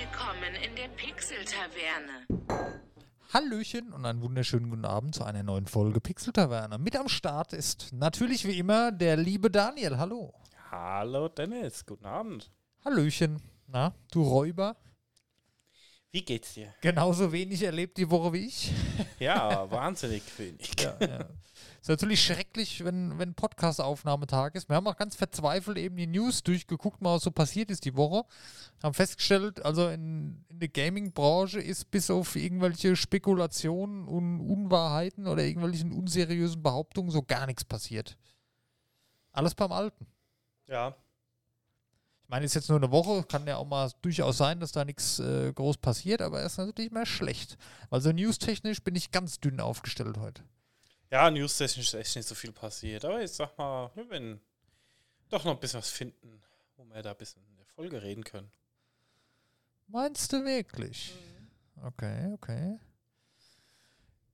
Willkommen in der Pixel-Taverne. Hallöchen und einen wunderschönen guten Abend zu einer neuen Folge Pixel Taverne. Mit am Start ist natürlich wie immer der liebe Daniel. Hallo. Hallo Dennis, guten Abend. Hallöchen. Na, du Räuber? Wie geht's dir? Genauso wenig erlebt die Woche wie ich. Ja, wahnsinnig wenig. Ja, ja. Ist natürlich schrecklich, wenn, wenn Podcast-Aufnahmetag ist. Wir haben auch ganz verzweifelt eben die News durchgeguckt, mal was so passiert ist die Woche. Haben festgestellt, also in, in der Gaming-Branche ist bis auf irgendwelche Spekulationen und Unwahrheiten oder irgendwelchen unseriösen Behauptungen so gar nichts passiert. Alles beim Alten. Ja, Ich meine, ist jetzt nur eine Woche, kann ja auch mal durchaus sein, dass da nichts äh, groß passiert, aber es ist natürlich mehr schlecht. Also newstechnisch bin ich ganz dünn aufgestellt heute. Ja, newstechnisch ist echt nicht so viel passiert. Aber ich sag mal, wir werden doch noch ein bisschen was finden, wo wir da ein bisschen in der Folge reden können. Meinst du wirklich? Okay, okay.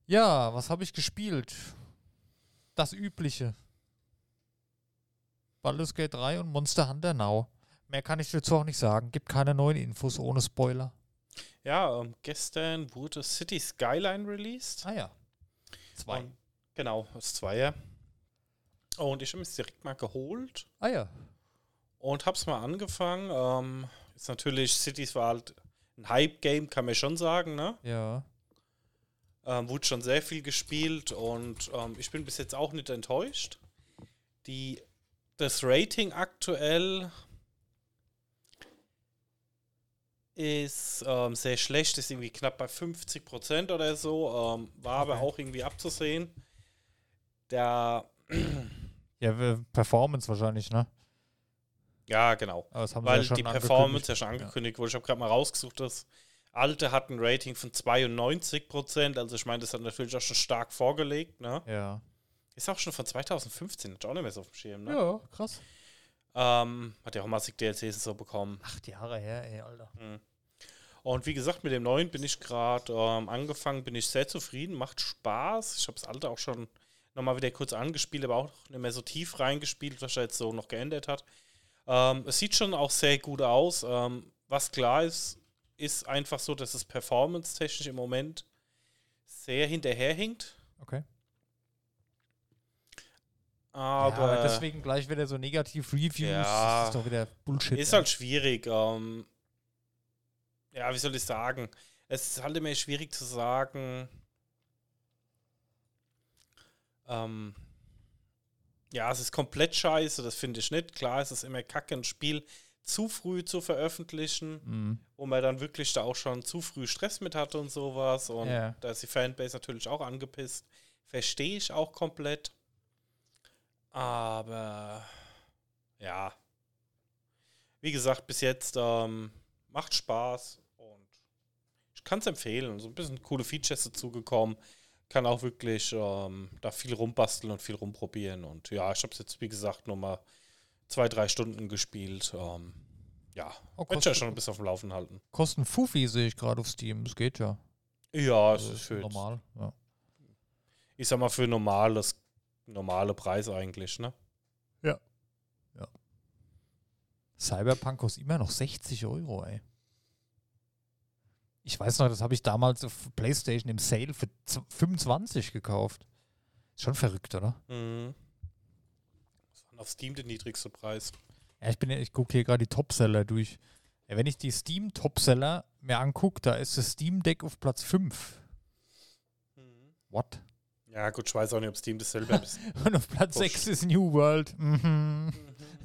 Ja, was habe ich gespielt? Das Übliche. Baldur's Gate 3 und Monster Hunter Now. Mehr kann ich dazu auch nicht sagen. Gibt keine neuen Infos ohne Spoiler. Ja, ähm, gestern wurde City Skyline released. Ah ja. Zwei. Und, genau, das Zweier. Und ich habe es direkt mal geholt Ah ja. und hab's mal angefangen. Ähm, ist natürlich, Cities war halt ein Hype-Game, kann man schon sagen, ne? Ja. Ähm, wurde schon sehr viel gespielt und ähm, ich bin bis jetzt auch nicht enttäuscht. Die, das Rating aktuell ist ähm, sehr schlecht, ist irgendwie knapp bei 50% oder so, ähm, war aber Okay. auch irgendwie abzusehen. Der, Ja, Performance wahrscheinlich, ne? ja, genau. Weil ja die Performance ja schon angekündigt wurde. Ich habe gerade mal rausgesucht, das alte hat ein Rating von 92%, also ich meine, das hat natürlich auch schon stark vorgelegt, ne? Ja. Ist auch schon von 2015, hat auch nicht mehr so auf dem Schirm, ne? Ja, krass. Ähm, hat ja auch massig DLCs so bekommen. Acht Jahre her, ey, Alter. Und wie gesagt, mit dem neuen bin ich gerade ähm, angefangen, bin ich sehr zufrieden, macht Spaß. Ich habe das alte auch schon nochmal wieder kurz angespielt, aber auch nicht mehr so tief reingespielt, was er jetzt so noch geändert hat. Ähm, es sieht schon auch sehr gut aus. Ähm, was klar ist, ist einfach so, dass es performance-technisch im Moment sehr hinterherhinkt. Okay. Aber ja, deswegen gleich wieder so negativ Reviews. Ja. Das ist doch wieder Bullshit. Ist ey. halt schwierig. Ähm, ja, wie soll ich sagen? Es ist halt immer schwierig zu sagen. Ähm, ja, es ist komplett scheiße, das finde ich nicht. Klar, es ist immer kacke, ein Spiel zu früh zu veröffentlichen, Mhm. wo man dann wirklich da auch schon zu früh Stress mit hatte und sowas. Und Ja. da ist die Fanbase natürlich auch angepisst. Verstehe ich auch komplett. Aber ja. Wie gesagt, bis jetzt ähm, macht Spaß und ich kann es empfehlen. So ein bisschen coole Features dazugekommen. Kann auch wirklich ähm, da viel rumbasteln und viel rumprobieren. Und ja, ich habe es jetzt, wie gesagt, nur mal zwei, drei Stunden gespielt. Ähm, ja, Oh, wird ja schon ein bisschen auf dem Laufen halten. Kosten Fufi sehe ich gerade auf Steam. Das geht ja. Ja, es Also ist für, normal. Ja. ich sag mal, für normales, normale Preis eigentlich, ne? Cyberpunk kostet immer noch 60 Euro, ey. Ich weiß noch, das habe ich damals auf PlayStation im Sale für z- 25 gekauft. Ist schon verrückt, oder? Mhm. Das war auf Steam der niedrigste Preis. Ja, ich bin ja, ich gucke hier gerade die Topseller durch. Ja, wenn ich die Steam Topseller mir angucke, da ist das Steam Deck auf Platz 5. What? Ja, gut, ich weiß auch nicht, ob Steam das selber ist. Und auf Platz Busch. 6 ist New World. Mhm.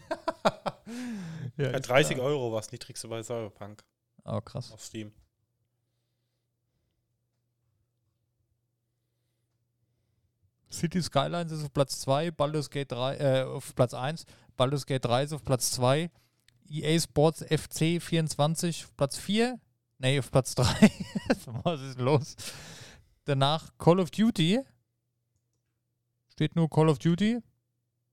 ja, Ja, ist 30 klar. Euro war das niedrigste bei Cyberpunk Oh, krass. auf Steam. City Skylines ist auf Platz 2, Baldur's Gate 3, äh, auf Platz 1, Baldur's Gate 3 ist auf Platz 2, EA Sports FC 24 auf Platz 4, nee, auf Platz 3. Was ist los? Danach Call of Duty. Steht nur Call of Duty.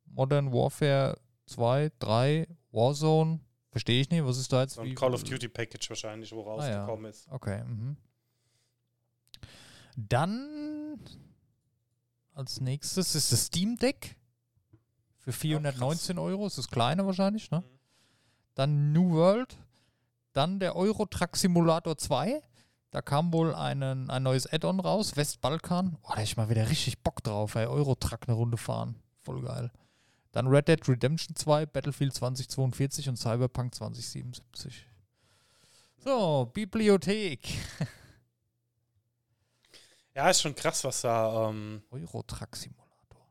Modern Warfare 2, 3, Warzone. Verstehe ich nicht, was ist da jetzt? So ein Call of Duty Package wahrscheinlich, wo Ah, ja. rausgekommen ist. Okay. Mhm. Dann als nächstes ist das Steam Deck für 419 Euro. Das ist das kleine wahrscheinlich, ne? Mhm. Dann New World. Dann der Euro Truck Simulator 2. Da kam wohl einen, ein neues Add-on raus, Westbalkan. Oh, da hab ich mal wieder richtig Bock drauf, ey. Euro Truck eine Runde fahren. Voll geil. Dann Red Dead Redemption 2, Battlefield 2042 und Cyberpunk 2077. So, Bibliothek. Ja, ist schon krass, was da, ähm, Euro Truck Simulator.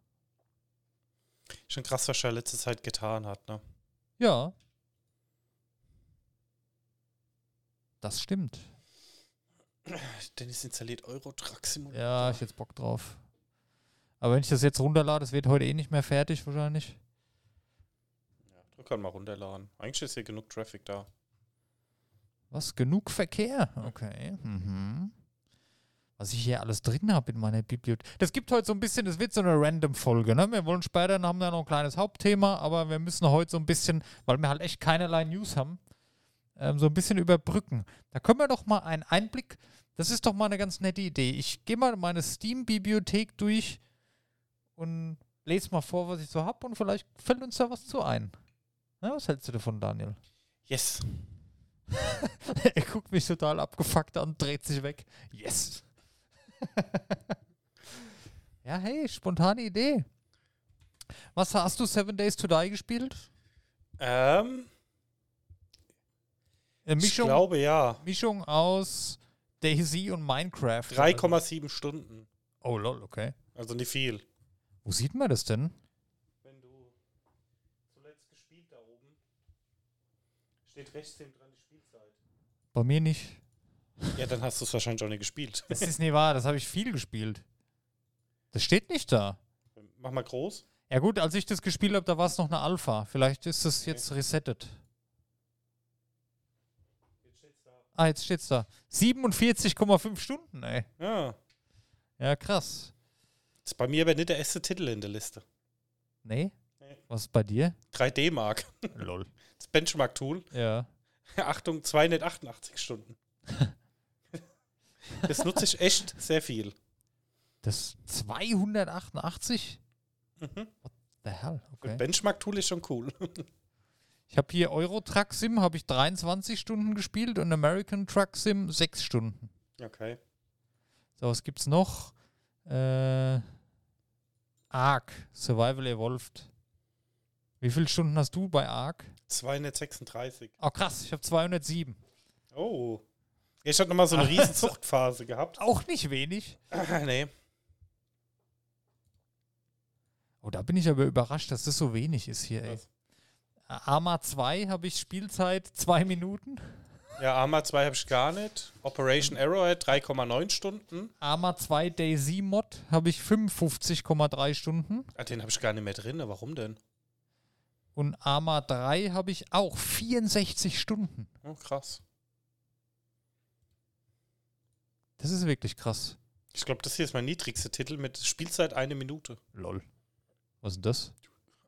schon krass, was er letzte Zeit getan hat, ne? Ja. Das stimmt. Dennis installiert Euro Truck Simulator. Ja, ich jetzt Bock drauf. Aber wenn ich das jetzt runterlade, das wird heute eh nicht mehr fertig wahrscheinlich. Ja, drück halt mal runterladen. Eigentlich ist hier genug Traffic da. Was? Genug Verkehr? Okay. Mhm. Was ich hier alles drin habe in meiner Bibliothek. Das gibt heute so ein bisschen, das wird so eine Random-Folge. Ne? Wir wollen später, haben wir noch ein kleines Hauptthema, aber wir müssen heute so ein bisschen, weil wir halt echt keinerlei News haben, ähm, so ein bisschen überbrücken. Da können wir doch mal einen Einblick. Das ist doch mal eine ganz nette Idee. Ich gehe mal meine Steam-Bibliothek durch und lese mal vor, was ich so habe und vielleicht fällt uns da was zu ein. Na, was hältst du davon, Daniel? Yes. er guckt mich total abgefuckt an und dreht sich weg. Yes. ja, hey, spontane Idee. Was hast du Seven Days to Die gespielt? Ähm, Eine ich Mischung, glaube ja. Mischung aus Daisy und Minecraft. 3,7 Stunden. Oh lol, okay. Also nicht viel. Wo sieht man das denn? Wenn du zuletzt gespielt da oben, steht rechts neben dran die Spielzeit. Bei mir nicht. Ja, dann hast du es wahrscheinlich auch nicht gespielt. Das ist nicht wahr, das habe ich viel gespielt. Das steht nicht da. Mach mal groß. Ja gut, als ich das gespielt habe, da war es noch eine Alpha. Vielleicht ist es Okay. jetzt resettet. Jetzt steht's da. Ah, jetzt steht's da. 47,5 Stunden, ey. Ja. Ja, krass. Das ist bei mir aber nicht der erste Titel in der Liste. Nee? Nee. Was ist bei dir? 3D-Mark. Lol. Das Benchmark-Tool. Ja. Achtung, 288 Stunden. Das nutze ich echt sehr viel. Das 288? Mhm. The hell? Okay. Benchmark-Tool ist schon cool. Ich habe hier Euro Truck Sim, habe ich 23 Stunden gespielt und American Truck Sim 6 Stunden. Okay. So, was gibt's noch? Äh, Ark, Survival Evolved. Wie viele Stunden hast du bei Ark? 236. Oh krass, ich habe 207. Oh. Ich hatte nochmal so eine riesen Zuchtphase gehabt. Auch nicht wenig. nee. Oh, da bin ich aber überrascht, dass das so wenig ist hier, ey. Was? Arma 2 habe ich Spielzeit 2 Minuten. Ja, Arma 2 habe ich gar nicht. Operation Arrowhead 3,9 Stunden. Arma 2 Daisy Mod habe ich 55,3 Stunden. Ah, den habe ich gar nicht mehr drin. Warum denn? Und Arma 3 habe ich auch 64 Stunden. Oh, krass. Das ist wirklich krass. Ich glaube, das hier ist mein niedrigster Titel mit Spielzeit eine Minute. Lol. Was ist das?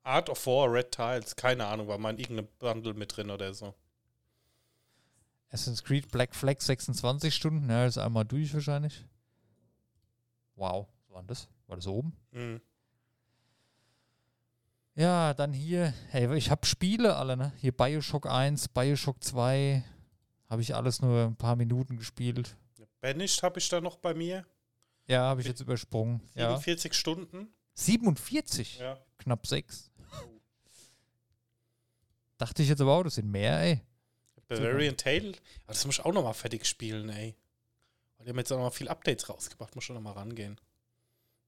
Art of War, Red Tiles, keine Ahnung, war mal in irgendeinem Bundle mit drin oder so. Assassin's Creed Black Flag 26 Stunden. Ja, ist einmal durch wahrscheinlich. Wow. Was war denn das? War das oben? Mhm. Ja, dann hier. Hey, ich habe Spiele alle, ne? Hier Bioshock 1, Bioshock 2. Habe ich alles nur ein paar Minuten gespielt. Banished habe ich da noch bei mir. Ja, habe ich jetzt übersprungen. Ja. 47 Stunden. 47? Ja. Knapp 6. Dachte ich jetzt aber auch, das sind mehr, ey. Bavarian Tale. Aber das muss ich auch nochmal fertig spielen, ey. Und die haben jetzt auch noch mal viel Updates rausgebracht. Muss schon nochmal rangehen.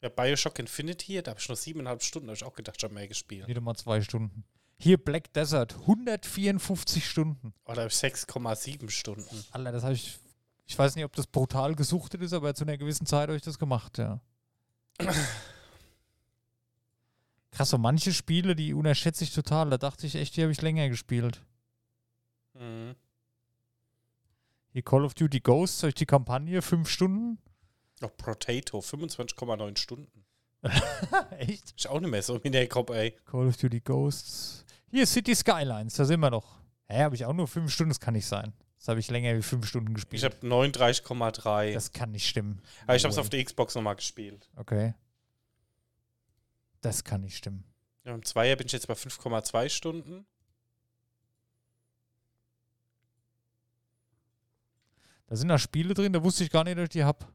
Ja, Bioshock Infinity, da habe ich nur siebeneinhalb Stunden, habe ich auch gedacht, schon mehr gespielt. Wieder mal zwei Stunden. Hier Black Desert, 154 Stunden. Oder habe ich 6,7 Stunden. Alter, das habe ich. Ich weiß nicht, ob das brutal gesuchtet ist, aber zu einer gewissen Zeit habe ich das gemacht, ja. Krass, so manche Spiele, die unerschätze ich total. Da dachte ich echt, die habe ich länger gespielt. Mhm. Hier Call of Duty Ghosts, habe ich die Kampagne, fünf Stunden. Noch Potato, 25,9 Stunden. echt? Ist auch nicht mehr so in der Kopf, ey. Call of Duty Ghosts. Hier City Skylines, da sind wir noch. Hä, habe ich auch nur fünf Stunden? Das kann nicht sein. Das habe ich länger wie fünf Stunden Ich gespielt. habe 39,3. Das kann nicht stimmen. Aber ich habe es auf der Xbox nochmal gespielt. Okay. Das kann nicht stimmen. Ja, Im Zweier bin ich jetzt bei 5,2 Stunden. Da sind da Spiele drin, da wusste ich gar nicht, dass ich die hab.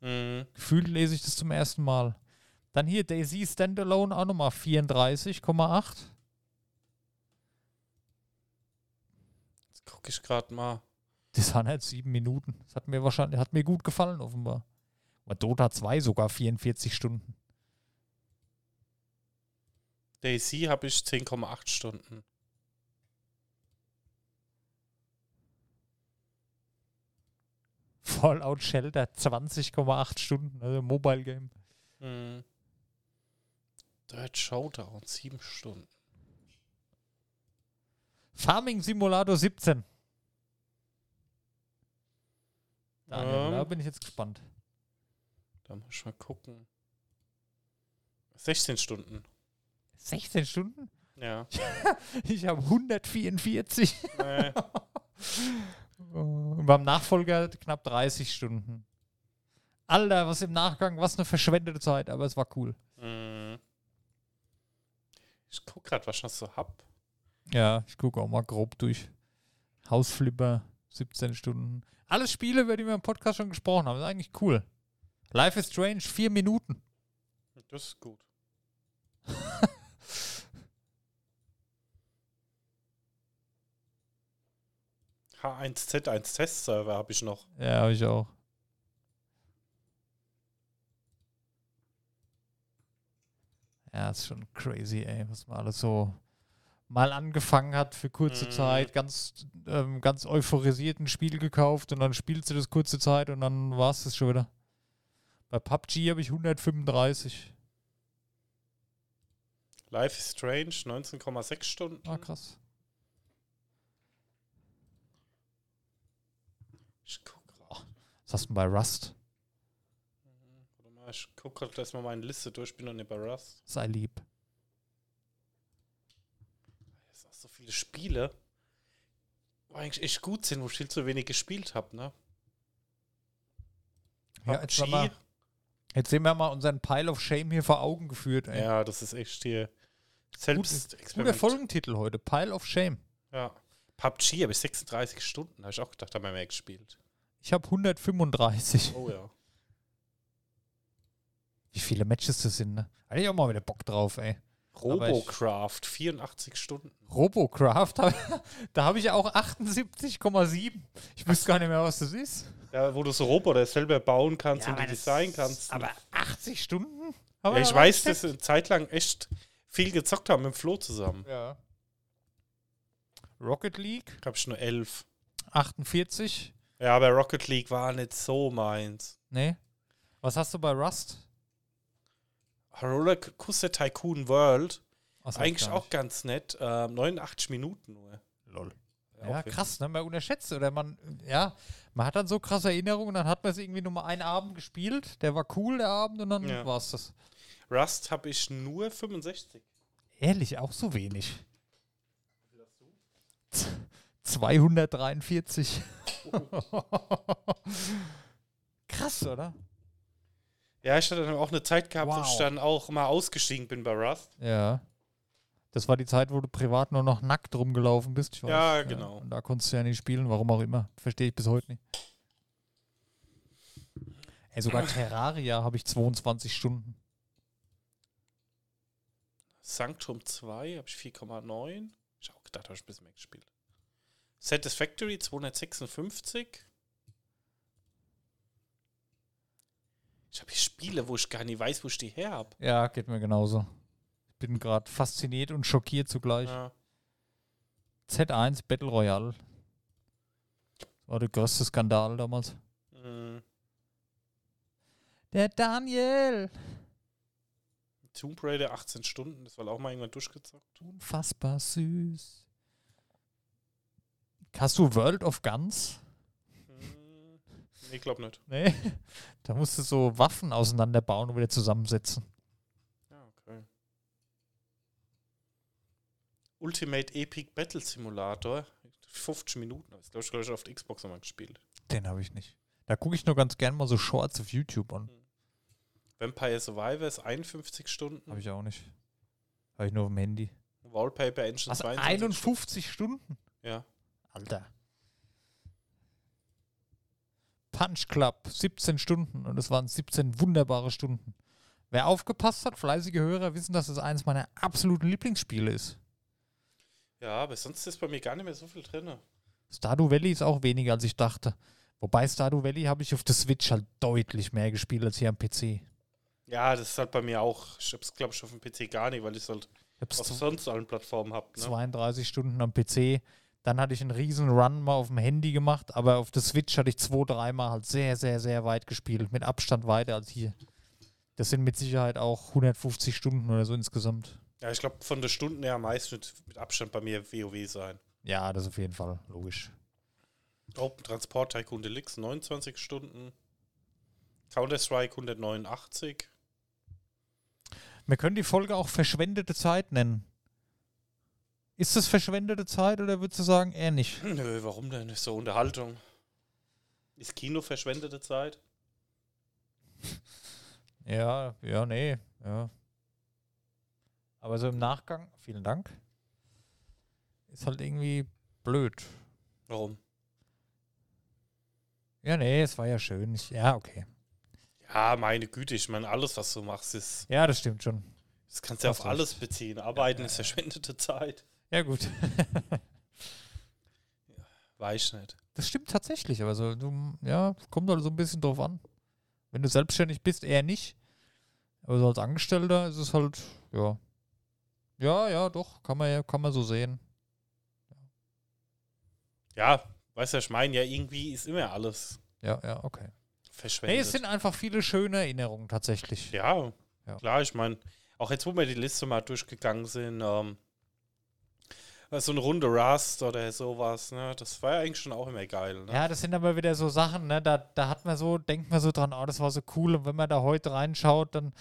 Mhm. Gefühlt lese ich das zum ersten Mal. Dann hier Daisy Standalone auch nochmal 34,8. Gucke ich gerade mal. Das waren halt sieben Minuten. Das hat mir wahrscheinlich, hat mir gut gefallen, offenbar. Aber Dota 2 sogar 44 Stunden. Daisy habe ich 10,8 Stunden. Fallout Shelter 20,8 Stunden, also Mobile Game. Mhm. Dirt Showdown, 7 Stunden. Farming Simulator 17. Daniel, Ähm. da bin ich jetzt gespannt. Da muss ich mal gucken. 16 Stunden. 16 Stunden? Ja. Ich habe 144. nee. Und beim Nachfolger knapp 30 Stunden. Alter, was im Nachgang, was eine verschwendete Zeit, aber es war cool. Mhm. Ich guck gerade, was ich noch so hab. Ja, ich gucke auch mal grob durch. Hausflipper, 17 Stunden. Alles Spiele, über die wir im Podcast schon gesprochen haben. Das ist eigentlich cool. Life is Strange, vier Minuten. Das ist gut. H1Z1 Testserver habe ich noch. Ja, habe ich auch. Ja, ist schon crazy, ey, was man alles so mal angefangen hat für kurze Mhm. Zeit, ganz, ähm, ganz euphorisiert ein Spiel gekauft und dann spielst du das kurze Zeit und dann war es das schon wieder. Bei PUBG habe ich 135. Life is Strange, 19,6 Stunden. Ah, krass. Ich guck grad. Was hast du denn bei Rust? Warte mal, ich guck gerade erstmal meine Liste durch, bin noch nicht bei Rust. Sei lieb. Es sind auch so viele Spiele, eigentlich echt gut sind, wo ich viel zu wenig gespielt habe, ne? Ja, jetzt, mal, jetzt sehen wir mal unseren Pile of Shame hier vor Augen geführt, ey. Ja, das ist echt hier Gut, selbst Guter Folgentitel heute, Pile of Shame. Ja. PUBG habe ich 36 Stunden, habe ich auch gedacht, haben wir mehr gespielt. Ich habe 135. Oh ja. Wie viele Matches das sind, ne? Hatte ich auch mal wieder Bock drauf, ey. Robocraft, 84 Stunden. Robocraft, da habe ich auch 78,7. Ich wüsste gar nicht mehr, was das ist. Ja, wo du so Roboter selber bauen kannst und die designen kannst. Aber 80 Stunden? ja, ich weiß, dass wir eine Zeit lang echt viel gezockt haben mit dem Flo zusammen. Ja. Rocket League, Habe ich nur 11. 48. Ja, aber Rocket League war nicht so meins. Nee. Was hast du bei Rust? Rollercoaster Tycoon World, ich eigentlich auch ganz nett. Ähm, 89 Minuten nur. Lol. Ja, krass, ne? Man unterschätzt oder man, ja, man hat dann so krasse Erinnerungen und dann hat man es irgendwie nur mal einen Abend gespielt. Der war cool, der Abend, und dann Ja. war es das. Rust habe ich nur 65. Ehrlich, auch so wenig. 243. Krass, oder? Ja, ich hatte dann auch eine Zeit gehabt, wo Wow. ich dann auch mal ausgestiegen bin bei Rust. Ja. Das war die Zeit, wo du privat nur noch nackt rumgelaufen bist. Ich weiß. Ja, genau. Und da konntest du ja nicht spielen, warum auch immer. Verstehe ich bis heute nicht. Ey, sogar Terraria habe ich 22 Stunden. Sanctum 2 habe ich 4,9. Ich auch gedacht, habe ich ein bisschen mehr gespielt. Satisfactory 256. Ich habe hier Spiele, wo ich gar nicht weiß, wo ich die her habe. Ja, geht mir genauso. Ich bin gerade fasziniert und schockiert zugleich. Ja. Z1 Battle Royale. Das war der größte Skandal damals. Mhm. Der Daniel. Tomb Raider 18 Stunden, das war auch mal irgendwann durchgezockt. Unfassbar süß. Hast du World of Guns? Mhm. Nee, glaub nicht. Nee. Da musst du so Waffen auseinanderbauen und wieder zusammensetzen. Ja, okay. Ultimate Epic Battle Simulator. 50 Minuten. Das glaube ich, glaub ich, auf der Xbox nochmal gespielt. Den habe ich nicht. Da gucke ich nur ganz gern mal so Shorts auf YouTube an. Vampire Survivors 51 Stunden. Habe ich auch nicht. Habe ich nur auf dem Handy. Wallpaper Engine Was? 22 51 Stunden? Ja. Alter. Punch Club, 17 Stunden und es waren 17 wunderbare Stunden. Wer aufgepasst hat, fleißige Hörer wissen, dass es eines meiner absoluten Lieblingsspiele ist. Ja, aber sonst ist bei mir gar nicht mehr so viel drin. Stardew Valley ist auch weniger, als ich dachte. Wobei Stardew Valley habe ich auf der Switch halt deutlich mehr gespielt als hier am PC. Ja, das ist halt bei mir auch. Ich hab's, glaube ich, auf dem PC gar nicht, weil ich es halt auf sonst allen Plattformen hab. Ne? 32 Stunden am PC. Dann hatte ich einen riesen Run mal auf dem Handy gemacht, aber auf der Switch hatte ich zwei, dreimal halt sehr, sehr, sehr weit gespielt. Mit Abstand weiter als hier. Das sind mit Sicherheit auch 150 Stunden oder so insgesamt. Ja, ich glaube, von der Stunden her am meisten mit, Abstand bei mir WoW sein. Ja, das auf jeden Fall, logisch. Open Transport Tycoon Deluxe 29 Stunden. Counter-Strike 189. Wir können die Folge auch verschwendete Zeit nennen. Ist das verschwendete Zeit oder würdest du sagen, eher nicht? Nö, warum denn? Ist so Unterhaltung. Ist Kino verschwendete Zeit? Ja, ja, nee, ja. Aber so im Nachgang, vielen Dank, ist halt irgendwie blöd. Warum? Ja, nee, es war ja schön. Ich, ja, okay. Ja, meine Güte, ich meine, alles, was du machst, ist. Ja, das stimmt schon. Das kannst du ja auf alles beziehen. Arbeiten ist verschwendete Zeit. Ja, gut. Weiß ich nicht. Das stimmt tatsächlich, aber so, du, ja, kommt halt so ein bisschen drauf an. Wenn du selbstständig bist, eher nicht. Aber so als Angestellter ist es halt, ja. Ja, ja, doch, kann man ja, kann man so sehen. Ja, weißt du, ich meine, ja, irgendwie ist immer alles Ja, ja, okay. verschwendet. Nee, es sind einfach viele schöne Erinnerungen tatsächlich. ja, Ja. klar, ich meine, auch jetzt, wo wir die Liste mal durchgegangen sind, ähm, so eine Runde Rust oder sowas, ne, das war ja eigentlich schon auch immer geil. Ne? Ja, das sind aber wieder so Sachen, ne? Da, da hat man so, denkt man so dran, oh, das war so cool. Und wenn man da heute reinschaut, dann.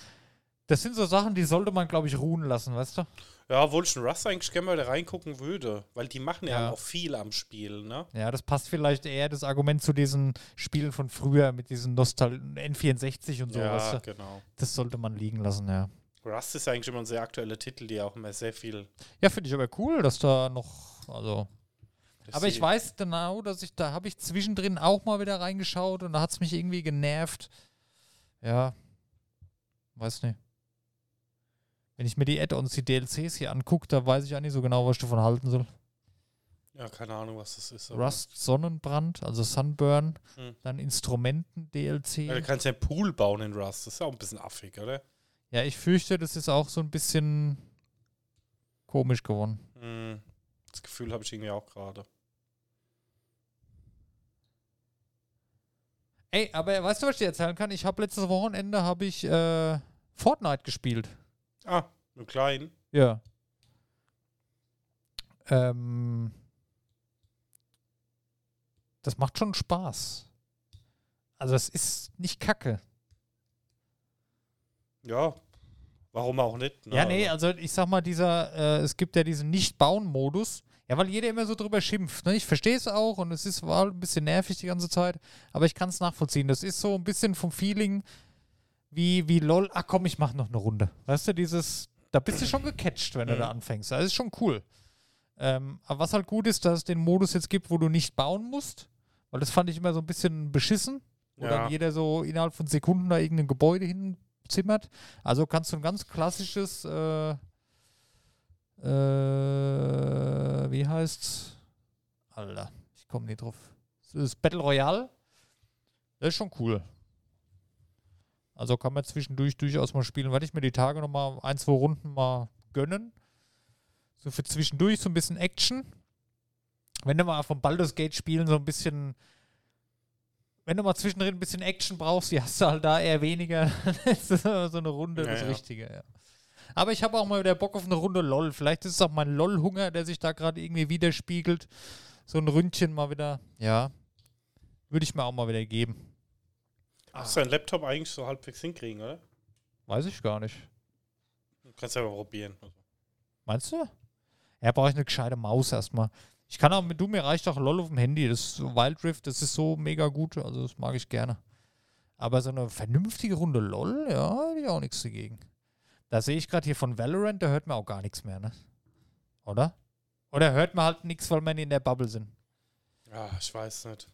Das sind so Sachen, die sollte man, glaube ich, ruhen lassen, weißt du? Ja, obwohl ich in Rust eigentlich gerne mal da reingucken würde, weil die machen ja, Ja. auch viel am Spiel, ne? Ja, das passt vielleicht eher das Argument zu diesen Spielen von früher mit diesen Nostal N64 und so, ja, weißt du? genau. Das sollte man liegen lassen, ja. Rust ist eigentlich immer ein sehr aktueller Titel, die auch immer sehr viel. Ja, finde ich aber cool, dass da noch, also. Aber ich weiß genau, dass ich, da habe ich zwischendrin auch mal wieder reingeschaut und da hat es mich irgendwie genervt. Ja, weiß nicht. Wenn ich mir die Add-ons, die DLCs hier angucke, da weiß ich auch nicht so genau, was ich davon halten soll. Ja, keine Ahnung, was das ist. Rust Sonnenbrand, also Sunburn, Hm. dann Instrumenten-DLC. Ja, du kannst ja einen Pool bauen in Rust, das ist ja auch ein bisschen affig, oder? Ja, ich fürchte, das ist auch so ein bisschen komisch geworden. Hm. Das Gefühl habe ich irgendwie auch gerade. Ey, aber weißt du, was ich dir erzählen kann? Ich habe letztes Wochenende habe ich äh, Fortnite gespielt. Ah, im Kleinen. Ja. Ähm, das macht schon Spaß. Also es ist nicht kacke. Ja, warum auch nicht? ne? Ja, nee, also ich sag mal, dieser, äh, es gibt ja diesen Nicht-Bauen-Modus. Ja, weil jeder immer so drüber schimpft. Ne? Ich verstehe es auch und es ist war ein bisschen nervig die ganze Zeit, aber ich kann es nachvollziehen. Das ist so ein bisschen vom Feeling wie, wie LOL, ach komm, ich mach noch eine Runde. Weißt du, dieses, da bist du schon gecatcht, wenn du da anfängst. Das ist schon cool. Ähm, aber was halt gut ist, dass es den Modus jetzt gibt, wo du nicht bauen musst, weil das fand ich immer so ein bisschen beschissen, wo Ja. dann jeder so innerhalb von Sekunden da irgendein Gebäude hinzimmert. Also kannst du ein ganz klassisches, äh, äh, wie heißt's? Alter, ich komme nicht drauf. Das ist Battle Royale. Das ist schon cool. Also kann man zwischendurch durchaus mal spielen. Werde ich mir die Tage noch mal ein, zwei Runden mal gönnen. So für zwischendurch so ein bisschen Action. Wenn du mal vom Baldur's Gate spielen so ein bisschen wenn du mal zwischendrin ein bisschen Action brauchst, die hast du halt da eher weniger. Dann ist das so eine Runde Ja, das ja. Richtige, ja. Aber ich habe auch mal wieder Bock auf eine Runde LOL. Vielleicht ist es auch mein LOL-Hunger, der sich da gerade irgendwie widerspiegelt. So ein Ründchen mal wieder. Ja. Würde ich mir auch mal wieder geben. Hast du deinen Laptop eigentlich so halbwegs hinkriegen, oder? Weiß ich gar nicht. Du kannst ja mal probieren. Meinst du? Ja, brauche ich eine gescheite Maus erstmal. Ich kann auch mit du, mir reicht auch LOL auf dem Handy. Das ist so Wild Rift, das ist so mega gut. Also, das mag ich gerne. Aber so eine vernünftige Runde LOL, ja, hätte ich auch nichts dagegen. Da sehe ich gerade hier von Valorant, da hört man auch gar nichts mehr, ne? Oder? Oder hört man halt nichts, weil wir in der Bubble sind? Ja, ich weiß nicht.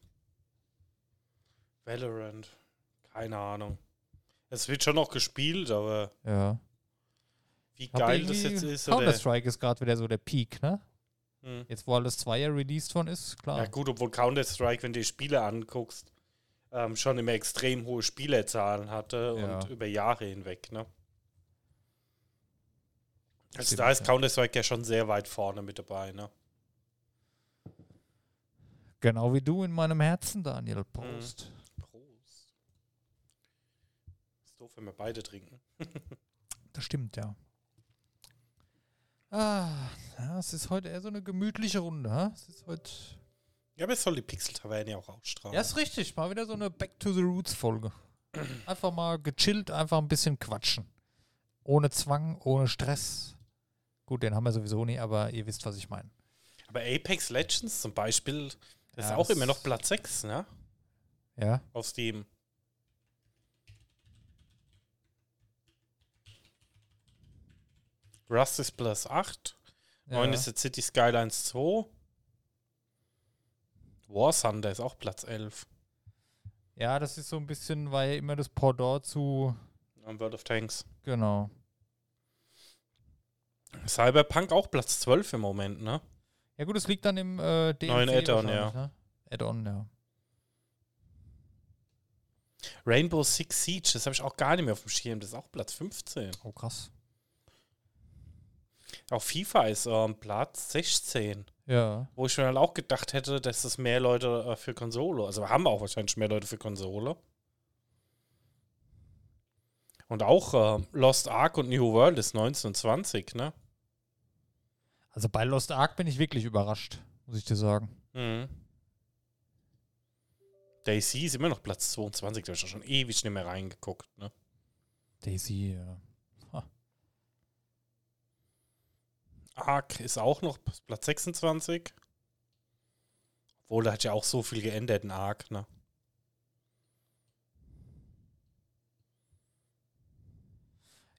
Valorant. Keine Ahnung. Es wird schon noch gespielt, aber Ja. wie geil das jetzt ist. Oder, Counter-Strike ist gerade wieder so der Peak, ne? Hm. Jetzt, wo alles Zweier released worden ist, klar. Ja gut, obwohl Counter-Strike, wenn du die Spiele anguckst, ähm, schon immer extrem hohe Spielerzahlen hatte Ja. und über Jahre hinweg, ne? Also Stimmt, da ist ja. Counter-Strike ja schon sehr weit vorne mit dabei, ne? Genau wie du in meinem Herzen, Daniel. Prost. Prost. Ist doof, wenn wir beide trinken. Das stimmt, ja. Ah, ja, es ist heute eher so eine gemütliche Runde, ha? Es ist heute. Ja, aber es soll die Pixel-Taverne ja auch ausstrahlen. Ja, ist richtig. Mal wieder so eine Back to the Roots Folge. Einfach mal gechillt, einfach ein bisschen quatschen. Ohne Zwang, ohne Stress. Gut, den haben wir sowieso nie, aber ihr wisst, was ich meine. Aber Apex Legends zum Beispiel, das ist Ja, auch das- immer noch Platz 6, ne? Ja, Auf Steam. Rust ist plus 8. 9 ja. ist jetzt City Skylines 2. War Thunder ist auch Platz 11. ja, das ist so ein bisschen, weil immer das Pendant zu. Am World of Tanks. Genau. Cyberpunk auch Platz 12 im Moment, ne? Ja, gut, es liegt dann im äh, DLC Neuen Add-on, wahrscheinlich, Ne? Add-on, ja. Rainbow Six Siege, das habe ich auch gar nicht mehr auf dem Schirm. Das ist auch Platz 15. Oh, krass. Auch FIFA ist ähm, Platz 16. Ja. Wo ich mir dann auch gedacht hätte, dass es mehr Leute äh, für Konsole, also haben auch wahrscheinlich mehr Leute für Konsole. Und auch äh, Lost Ark und New World ist 19 und 20, ne? Also bei Lost Ark bin ich wirklich überrascht, muss ich dir sagen. Mhm. Daisy ist immer noch Platz 22, da habe ich schon ewig nicht mehr reingeguckt, ne? Daisy, ja. Ark ist auch noch Platz 26. Obwohl, da hat ja auch so viel geändert in Ark, ne?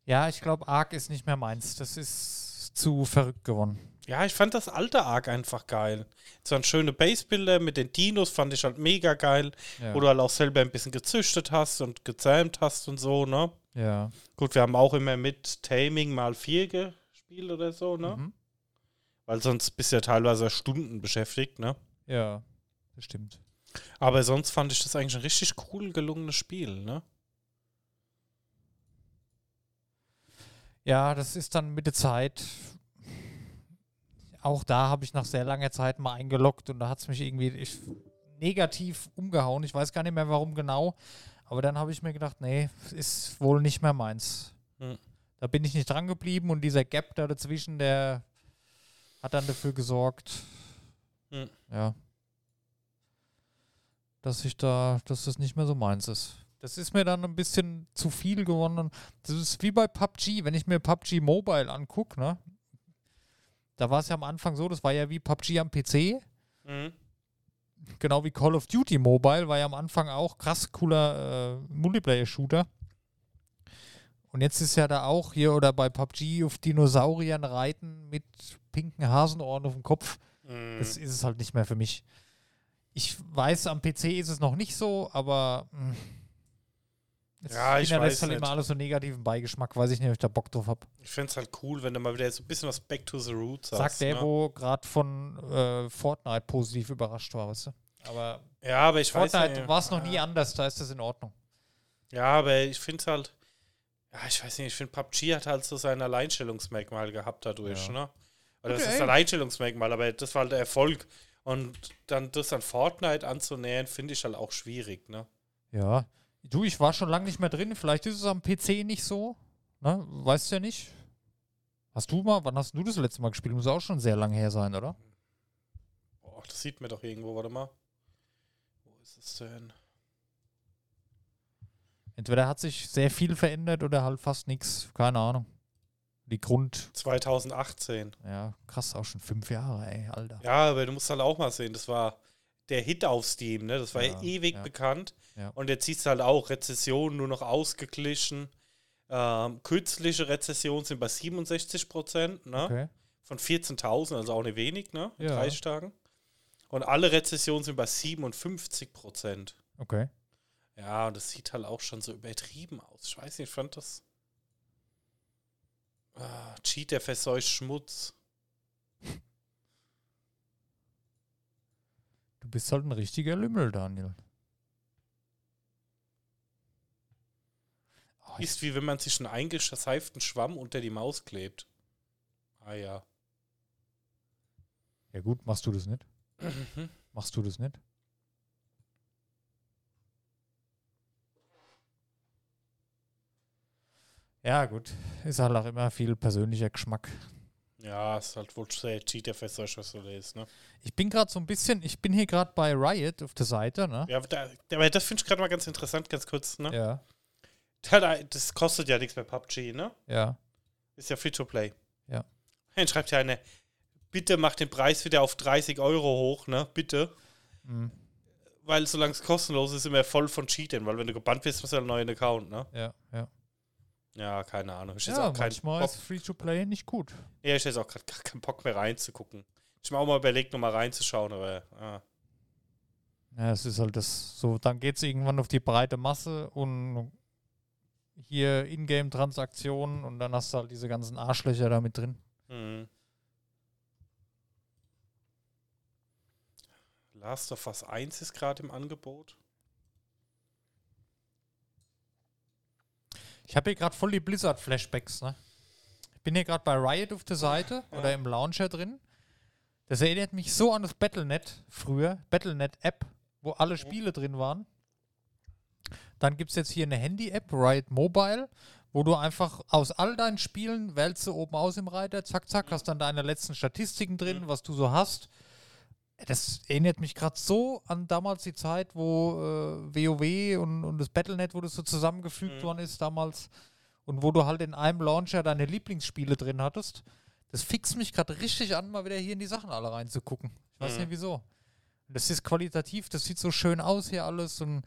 Ja, ich glaube, Ark ist nicht mehr meins. Das ist zu verrückt geworden. Ja, ich fand das alte Ark einfach geil. So ein schöne Basebilder mit den Dinos fand ich halt mega geil. Ja. Wo du halt auch selber ein bisschen gezüchtet hast und gezähmt hast und so, ne? ja. Gut, wir haben auch immer mit Taming mal 4 gespielt oder so, ne? Mhm. Weil sonst bist du ja teilweise Stunden beschäftigt, ne? Ja, das stimmt. Aber sonst fand ich das eigentlich ein richtig cool gelungenes Spiel, ne? Ja, das ist dann mit der Zeit. Auch da habe ich nach sehr langer Zeit mal eingeloggt und da hat es mich irgendwie ich, negativ umgehauen. Ich weiß gar nicht mehr, warum genau. Aber dann habe ich mir gedacht, nee, ist wohl nicht mehr meins. Hm. Da bin ich nicht dran geblieben und dieser Gap da dazwischen, der hat dann dafür gesorgt, Hm. ja, dass ich da, dass das nicht mehr so meins ist. Das ist mir dann ein bisschen zu viel geworden. Das ist wie bei PUBG, wenn ich mir PUBG Mobile angucke, ne? Da war es ja am Anfang so, das war ja wie PUBG am PC, Mhm. genau wie Call of Duty Mobile, war ja am Anfang auch krass cooler äh, Multiplayer-Shooter. Und jetzt ist ja da auch hier oder bei PUBG auf Dinosauriern reiten mit pinken Hasenohren auf dem Kopf. Mhm. Das ist es halt nicht mehr für mich. Ich weiß, am PC ist es noch nicht so, aber mh, es Ja, ich weiß halt nicht. immer alles so negativen Beigeschmack. Weiß ich nicht, ob ich da Bock drauf habe. Ich finde es halt cool, wenn du mal wieder so ein bisschen was Back to the Roots hast. Sagt der, ne? wo gerade von äh, Fortnite positiv überrascht war, weißt du? Aber Ja, aber ich weiß Fortnite war es noch nie anders, da ist das in Ordnung. Ja, aber ich finde es halt. Ja, ich weiß nicht, ich finde PUBG hat halt so sein Alleinstellungsmerkmal gehabt dadurch, Ja. ne? Oder Gut, das ist. Alleinstellungsmerkmal, aber das war halt der Erfolg. Und dann das an Fortnite anzunähern, finde ich halt auch schwierig, ne? Ja. Du, ich war schon lange nicht mehr drin. Vielleicht ist es am PC nicht so. Ne? Weißt du ja nicht. Hast du mal, wann hast du das letzte Mal gespielt? Muss auch schon sehr lange her sein, oder? Boah, das sieht man doch irgendwo, warte mal. Wo ist es denn? Entweder hat sich sehr viel verändert oder halt fast nichts. Keine Ahnung. Die Grund, 2018. ja, krass, auch schon fünf Jahre, ey, Alter. Ja, aber du musst halt auch mal sehen, das war der Hit auf Steam, ne? Das war ja, Ja, ewig ja. bekannt. Ja. Und jetzt siehst du halt auch, Rezession nur noch ausgeglichen. Ähm, künstliche Rezession sind bei 67 Prozent, ne? Okay. Von 14.000, also auch nicht wenig, ne? In Ja. 30 Tagen. Und alle Rezessionen sind bei 57 Prozent. Okay. Ja, und das sieht halt auch schon so übertrieben aus. Ich weiß nicht, ich fand das. Ah, Cheat, der verseucht Schmutz. Du bist halt ein richtiger Lümmel, Daniel. Oh, Ist wie wenn man sich einen eingeseiften Schwamm unter die Maus klebt. Ah ja. ja gut, machst du das nicht? Machst du das nicht? Ja, gut. Ist halt auch immer viel persönlicher Geschmack. Ja, ist halt wohl sehr Cheat, der verseucht, was du lest, ne? Ich bin gerade so ein bisschen, ich bin hier gerade bei Riot auf der Seite, ne? Ja, aber, da, aber das finde ich gerade mal ganz interessant, ganz kurz, ne? Ja, Da- Das kostet ja nichts bei PUBG, ne? ja. Ist ja free to play. Ja. Dann schreibt ja eine, bitte mach den Preis wieder auf 30 Euro hoch, ne? Bitte. Mhm. Weil solange es kostenlos ist, immer voll von Cheaten, weil wenn du gebannt wirst, musst du einen neuen Account, ne? Ja, ja. Ja, keine Ahnung. Ich Ja, manchmal ist Free-to-Play nicht gut. ja, ich jetzt auch gerade gar keinen Bock mehr reinzugucken. Ich hab mir auch mal überlegt, nochmal reinzuschauen, aber ah. Ja, es ist halt das so, dann geht es irgendwann auf die breite Masse und hier Ingame-Transaktionen und dann hast du halt diese ganzen Arschlöcher da mit drin. Hm. Last of Us 1 ist gerade im Angebot. Ich habe hier gerade voll die Blizzard-Flashbacks, ne? Ich bin hier gerade bei Riot auf der Seite oder im Launcher drin. Das erinnert mich so an das Battlenet früher, Battlenet-App, wo alle Spiele drin waren. Dann gibt es jetzt hier eine Handy-App, Riot Mobile, wo du einfach aus all deinen Spielen wählst du oben aus im Reiter, zack, zack, hast dann deine letzten Statistiken drin, was du so hast. Das erinnert mich gerade so an damals die Zeit, wo äh, WoW und, und das Battlenet, wo das so zusammengefügt Mhm. worden ist damals und wo du halt in einem Launcher deine Lieblingsspiele drin hattest. Das fixt mich gerade richtig an, mal wieder hier in die Sachen alle reinzugucken. Ich weiß Mhm. nicht wieso. Das ist qualitativ, das sieht so schön aus hier alles und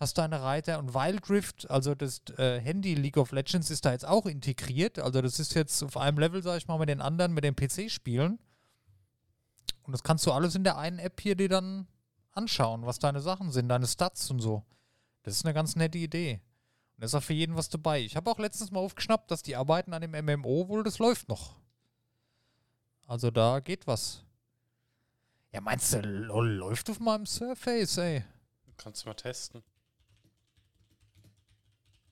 hast deine Reiter und Wild Rift, also das äh, Handy League of Legends ist da jetzt auch integriert. Also das ist jetzt auf einem Level, sag ich mal, mit den anderen, mit den PC-Spielen. Und das kannst du alles in der einen App hier dir dann anschauen, was deine Sachen sind, deine Stats und so. Das ist eine ganz nette Idee. Und da ist auch für jeden was dabei. Ich habe auch letztens mal aufgeschnappt, dass die Arbeiten an dem MMO wohl, das läuft noch. Also da geht was. Ja, meinst du, lol, läuft auf meinem Surface, ey? Kannst du mal testen.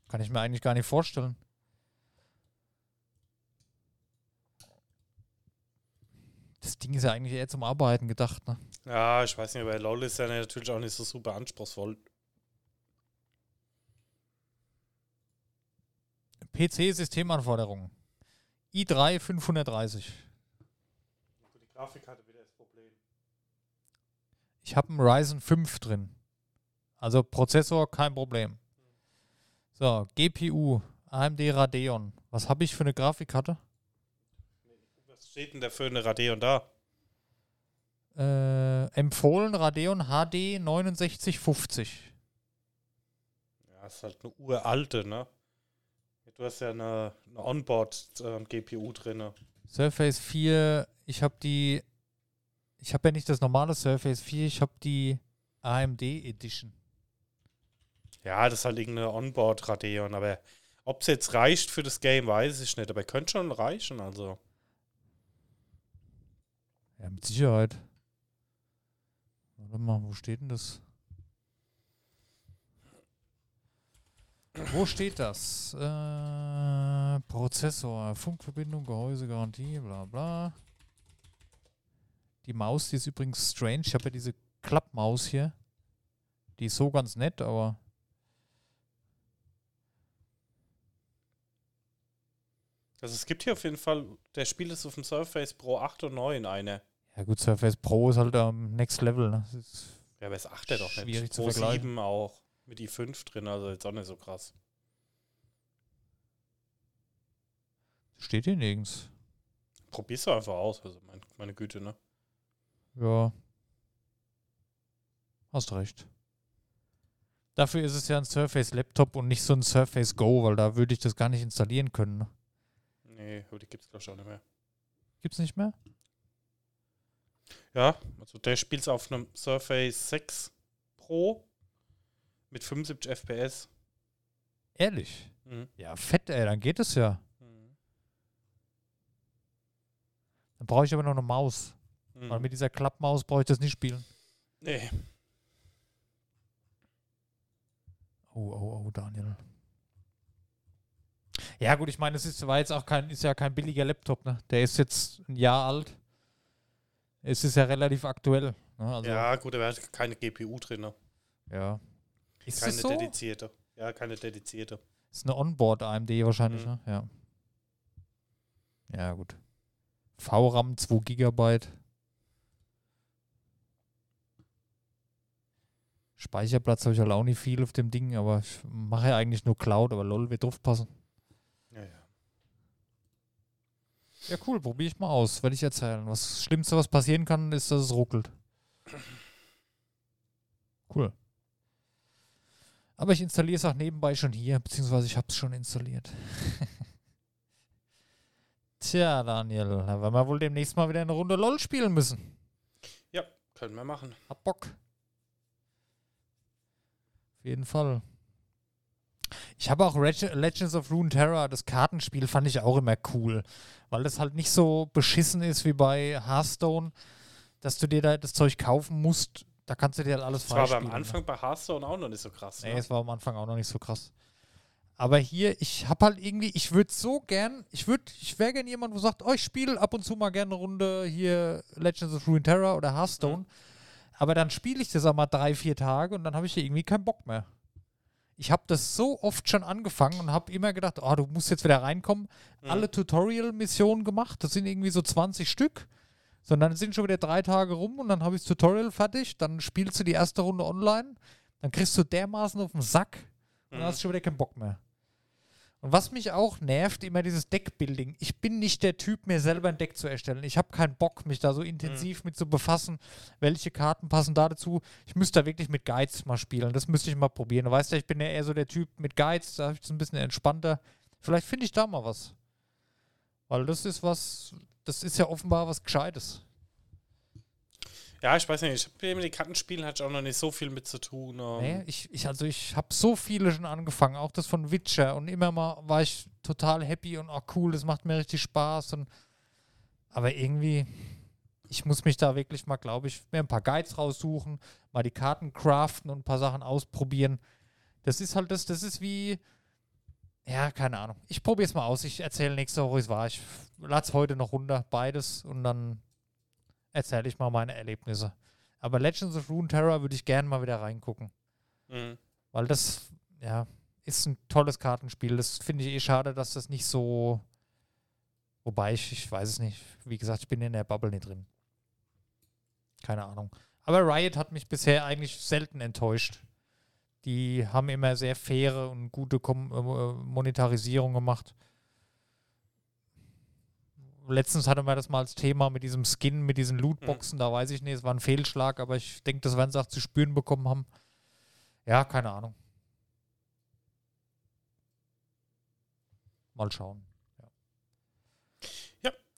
Kann ich mir eigentlich gar nicht vorstellen. Das Ding ist ja eigentlich eher zum Arbeiten gedacht, ne? Ja, ich weiß nicht, aber LOL ist ja natürlich auch nicht so super anspruchsvoll. PC-Systemanforderungen. i3 530. Die Grafikkarte wieder das Problem. Ich habe einen Ryzen 5 drin. Also Prozessor kein Problem. So, GPU, AMD Radeon. Was habe ich für eine Grafikkarte? Steht denn da für eine Radeon da? Äh, empfohlen Radeon HD 6950. Ja, ist halt eine uralte, ne? Du hast ja eine, eine Onboard-GPU drin. Surface 4, ich habe die, ich habe ja nicht das normale Surface 4, ich habe die AMD Edition. Ja, das ist halt irgendeine Onboard-Radeon, aber ob es jetzt reicht für das Game, weiß ich nicht. Aber könnte schon reichen, also. Ja, mit Sicherheit. Warte mal, wo steht denn das? Wo steht das? Äh, Prozessor, Funkverbindung, Gehäuse, Garantie, bla bla. Die Maus, die ist übrigens strange. Ich habe ja diese Klappmaus hier. Die ist so ganz nett, aber Also es gibt hier auf jeden Fall, der Spiel ist auf dem Surface Pro 8 und 9 eine. Ja gut, Surface Pro ist halt am Next Level. Ne? Das ist Ja, aber es 8 doch nicht. Schwierig zu Pro vergleichen. 7 auch. Mit i5 drin, also jetzt auch nicht so krass. steht hier nirgends. Probier's doch einfach aus, also mein, meine Güte, ne? Ja. Hast recht. Dafür ist es ja ein Surface Laptop und nicht so ein Surface Go, weil da würde ich das gar nicht installieren können. ne? Nee, aber die gibt's glaube ich auch nicht mehr. Gibt's nicht mehr? Ja, also der spielt auf einem Surface 6 Pro Mit 75 FPS. Ehrlich? Mhm. Ja, fett, ey, dann geht es ja. Mhm. Dann brauche ich aber noch eine Maus. Mhm. Weil mit dieser Klappmaus brauche ich das nicht spielen. Nee. Oh, oh, oh, Daniel. Ja, gut, ich meine, es ist, war jetzt auch kein, ist ja kein billiger Laptop, ne? Der ist jetzt ein Jahr alt. Es ist ja relativ aktuell. Ne? Also, ja, gut, aber er hat keine GPU drin. Ne? ja. Ist Keine so? dedizierte. Ja, keine dedizierte. Ist eine Onboard AMD wahrscheinlich, Mhm. ne? Ja. Ja, gut. VRAM 2 GB. Speicherplatz habe ich halt auch nicht viel auf dem Ding, aber ich mache ja eigentlich nur Cloud, aber lol, wird drauf passen. Ja, ja. Ja, cool, probiere ich mal aus, werde ich erzählen. Was das Schlimmste, was passieren kann, ist, dass es ruckelt. Cool. Aber ich installiere es auch nebenbei schon hier, beziehungsweise ich habe es schon installiert. Tja, Daniel, da werden wir wohl demnächst mal wieder eine Runde LOL spielen müssen. Können wir machen. Hab Bock. Auf jeden Fall. Ich habe auch Legends of Runeterra, das Kartenspiel, fand ich auch immer cool. Weil das halt nicht so beschissen ist wie bei Hearthstone, dass du dir da das Zeug kaufen musst. Da kannst du dir halt alles Das war aber freispielen. am Anfang bei Hearthstone auch noch nicht so krass. Nee, ne? es war am Anfang auch noch nicht so krass. Aber hier, ich habe halt irgendwie, ich würde so gern, ich würde, ich wäre gern jemand, wo sagt, oh, ich spiele ab und zu mal gerne eine Runde hier Legends of Runeterra oder Hearthstone. Mhm. Aber dann spiele ich das auch mal drei, vier Tage und dann habe ich hier irgendwie keinen Bock mehr. Ich habe das so oft schon angefangen und habe immer gedacht, oh, du musst jetzt wieder reinkommen. Mhm. Alle Tutorial-Missionen gemacht, das sind irgendwie so 20 Stück. Sondern sind schon wieder drei Tage rum und dann habe ich das Tutorial fertig. Dann spielst du die erste Runde online. Dann kriegst du dermaßen auf den Sack und dann Mhm. hast du schon wieder keinen Bock mehr. Und was mich auch nervt, immer dieses Deckbuilding. Ich bin nicht der Typ, mir selber ein Deck zu erstellen. Ich habe keinen Bock, mich da so intensiv mit zu befassen. Welche Karten passen da dazu? Ich müsste da wirklich mit Guides mal spielen. Das müsste ich mal probieren. Du weißt ja, ich bin ja eher so der Typ mit Guides. Da habe ich es ein bisschen entspannter. Vielleicht finde ich da mal was. Weil das ist was, das ist ja offenbar was Gescheites. Ja, ich weiß nicht, ich habe mit den Kartenspielen hatte ich auch noch nicht so viel mit zu tun. ähm, Nee, ich, ich, also ich habe so viele schon angefangen, auch das von Witcher und immer mal war ich total happy und auch cool, das macht mir richtig Spaß und aber irgendwie, ich muss mich da wirklich mal, glaube ich, mir ein paar Guides raussuchen, mal die Karten craften und ein paar Sachen ausprobieren. Das ist halt das, das ist wie, ja, keine Ahnung. Ich probiere es mal aus. Ich erzähle nächste Woche, wie es war. Ich lade es heute noch runter, beides und dann erzähle ich mal meine Erlebnisse. Aber Legends of Runeterra würde ich gerne mal wieder reingucken. mhm. Weil das, ja, ist ein tolles Kartenspiel. Das finde ich eh schade, dass das nicht so. Wobei ich, ich weiß es nicht. Wie gesagt, ich bin in der Bubble nicht drin. Keine Ahnung. Aber Riot hat mich bisher eigentlich selten enttäuscht. Die haben immer sehr faire und gute Kom äh, Monetarisierung gemacht. Letztens hatte man das mal als Thema mit diesem Skin, mit diesen Lootboxen. Da weiß ich nicht, es war ein Fehlschlag, aber ich denke, das werden sie auch zu spüren bekommen haben. Ja, keine Ahnung. Mal schauen.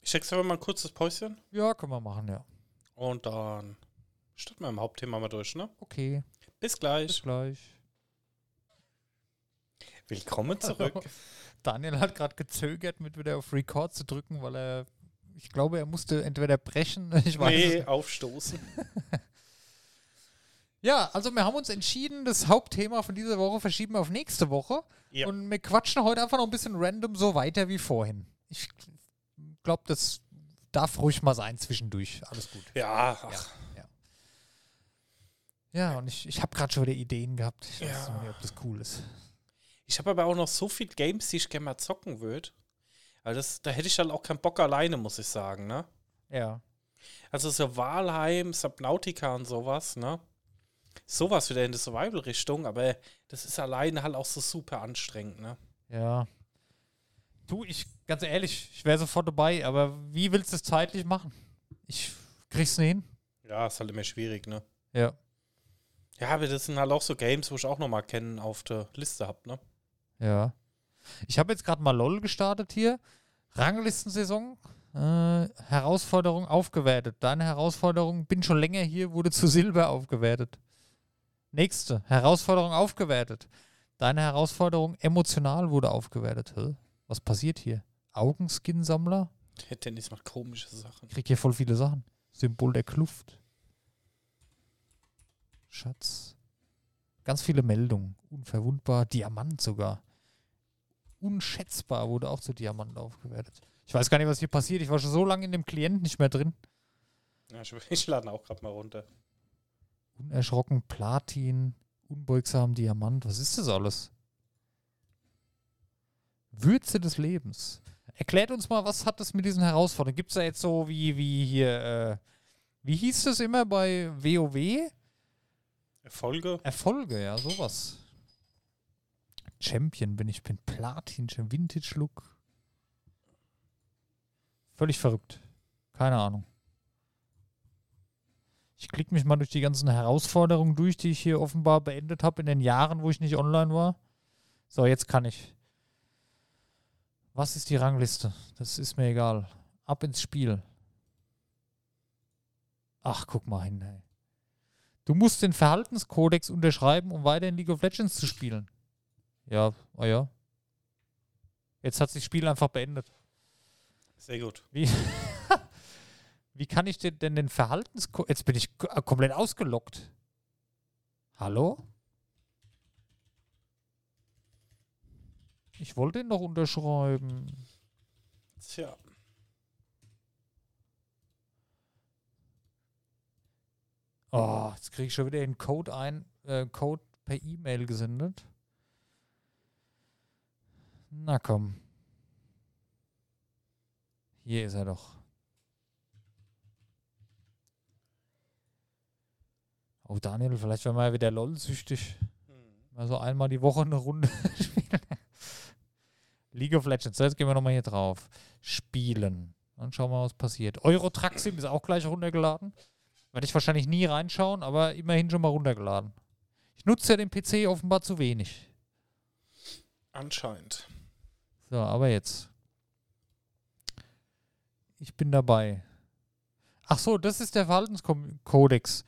Ich check's aber mal ein kurzes Päuschen Ja, können wir machen, ja. und dann starten wir im Hauptthema mal durch, ne? Okay, Bis bis gleich. gleich. Willkommen zurück. Daniel hat gerade gezögert, mit wieder auf Record zu drücken, weil er, ich glaube, er musste entweder brechen, ich weiß nee, nicht. aufstoßen. Ja, also wir haben uns entschieden, das Hauptthema von dieser Woche verschieben wir auf nächste Woche. Ja. Und wir quatschen heute einfach noch ein bisschen random so weiter wie vorhin. Ich glaube, das darf ruhig mal sein zwischendurch. Alles gut. Ja, ach, Ja, und ich, ich habe gerade schon wieder Ideen gehabt. Ich weiß Ja. nicht, ob das cool ist. Ich habe aber auch noch so viele Games, die ich gerne mal zocken würde. Also das, da hätte ich dann auch keinen Bock alleine, muss ich sagen, ne? Ja. Also so Walheim, Subnautica und sowas, ne? Sowas wieder in die Survival-Richtung, aber das ist alleine halt auch so super anstrengend, ne? Ja. Du, ich, ganz ehrlich, ich wäre sofort dabei, aber wie willst du es zeitlich machen? Ich krieg's nicht hin. Ja, ist halt immer schwierig, ne? Ja. Ja, aber das sind halt auch so Games, wo ich auch nochmal kennen auf der Liste hab, ne? Ja. Ich habe jetzt gerade mal LOL gestartet hier. Ranglistensaison. Äh, Herausforderung aufgewertet. Deine Herausforderung, bin schon länger hier, wurde zu Silber aufgewertet. Nächste. Herausforderung aufgewertet. Deine Herausforderung emotional wurde aufgewertet. Hä? Was passiert hier? Augenskin-Sammler? Der Dennis macht komische Sachen. Ich krieg hier voll viele Sachen. Symbol der Kluft. Schatz. Ganz viele Meldungen. Unverwundbar. Diamant sogar. Unschätzbar wurde auch zu Diamant aufgewertet. Ich weiß gar nicht, was hier passiert. Ich war schon so lange in dem Klient nicht mehr drin. Ja, ich, ich lade auch gerade mal runter. Unerschrocken, Platin, unbeugsam, Diamant. Was ist das alles? Würze des Lebens. Erklärt uns mal, was hat das mit diesen Herausforderungen? Gibt es da jetzt so wie, wie hier, äh, wie hieß das immer bei WoW? Erfolge? Erfolge, ja, sowas. Champion bin ich, bin Platin, Vintage Look. Völlig verrückt. Keine Ahnung. Ich klicke mich mal durch die ganzen Herausforderungen durch, die ich hier offenbar beendet habe in den Jahren, wo ich nicht online war. So, jetzt kann ich. Was ist die Rangliste? Das ist mir egal. Ab ins Spiel. Ach, guck mal hin, ey. Du musst den Verhaltenskodex unterschreiben, um weiter in League of Legends zu spielen. Ja, oh ja. Jetzt hat sich das Spiel einfach beendet. Sehr gut. Wie, wie kann ich denn, denn den Verhaltenskodex. Jetzt bin ich komplett ausgelockt. Hallo? Ich wollte ihn doch unterschreiben. Tja. Oh, jetzt kriege ich schon wieder den Code ein, äh, Code per E-Mail gesendet. Na komm. Hier ist er doch. Oh, Daniel, vielleicht werden wir ja wieder LOL-süchtig. Also einmal die Woche eine Runde spielen. League of Legends. So, jetzt gehen wir nochmal hier drauf. Spielen. Dann schauen wir mal, was passiert. Euro Truck Sim ist auch gleich runtergeladen. Werde ich wahrscheinlich nie reinschauen, aber immerhin schon mal runtergeladen. Ich nutze ja den PC offenbar zu wenig. Anscheinend. So, aber jetzt. Ich bin dabei. Ach so, das ist der Verhaltenskodex.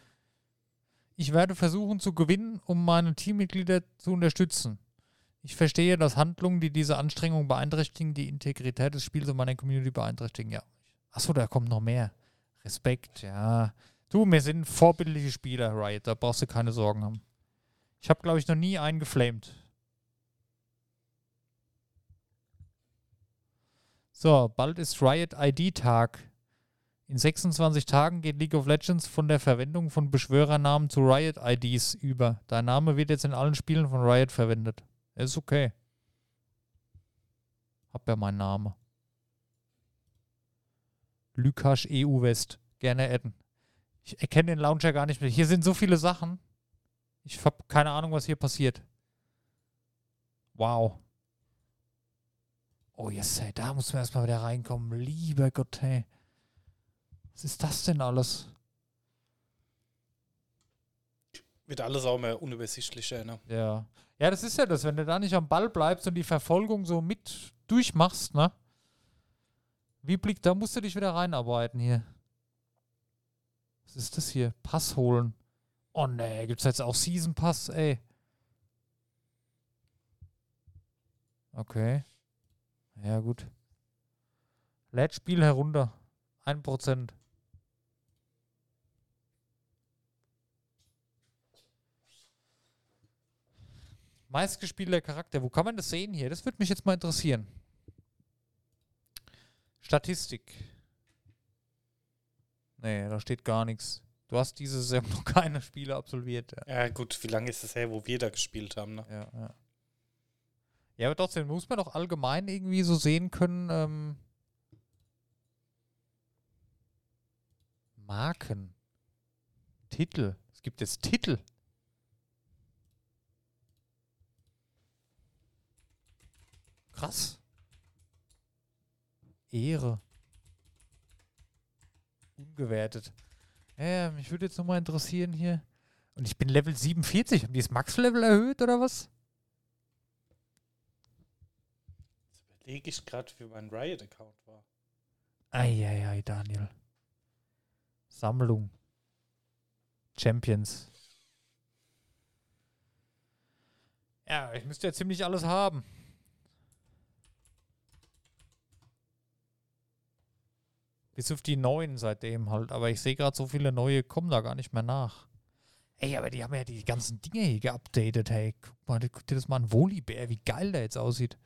Ich werde versuchen zu gewinnen, um meine Teammitglieder zu unterstützen. Ich verstehe, dass Handlungen, die diese Anstrengung beeinträchtigen, die Integrität des Spiels und meiner Community beeinträchtigen. Ja. Achso, da kommt noch mehr. Respekt, ja. Du, wir sind vorbildliche Spieler, Riot. Da brauchst du keine Sorgen haben. Ich habe, glaube ich, noch nie einen geflamed. So, bald ist Riot ID-Tag. In 26 Tagen geht League of Legends von der Verwendung von Beschwörernamen zu Riot IDs über. Dein Name wird jetzt in allen Spielen von Riot verwendet. Ist okay. Hab ja meinen Namen. Lukas EU West. Gerne adden. Ich erkenne den Launcher gar nicht mehr. Hier sind so viele Sachen. Ich habe keine Ahnung, was hier passiert. Wow. Oh, yes, ey, da muss man erstmal wieder reinkommen. Lieber Gott, hey. Was ist das denn alles? Wird alles auch mehr unübersichtlicher, ne? Ja. Ja, das ist ja das, wenn du da nicht am Ball bleibst und die Verfolgung so mit durchmachst, ne? Wie blickt, da musst du dich wieder reinarbeiten hier. Ist das hier? Pass holen. Oh ne, gibt's jetzt auch Season Pass, ey. Okay. Ja, gut. Lädt Spiel herunter. 1%. Meistgespielter Charakter. Wo kann man das sehen hier? Das würde mich jetzt mal interessieren. Statistik. Nee, da steht gar nichts. Du hast diese Saison noch keine Spiele absolviert. Ja, Ja, gut, wie lange ist es her, wo wir da gespielt haben, ne? ja. Ja, ja aber trotzdem muss man doch allgemein irgendwie so sehen können. Ähm, Marken. Titel. Es gibt jetzt Titel. Krass. Ehre. Ungewertet. Ja, mich würde jetzt nochmal interessieren hier. Und ich bin Level 47. Haben die das Max-Level erhöht oder was? Jetzt überlege ich gerade, wie mein Riot-Account war. Eieiei, Daniel. Sammlung. Champions. Ja, ich müsste ja ziemlich alles haben. Bis auf die neuen seitdem halt. Aber ich sehe gerade so viele neue kommen da gar nicht mehr nach. Ey, aber die haben ja die ganzen Dinge hier geupdatet, hey. Guck mal, guck dir das mal an. Volibär, wie geil der jetzt aussieht.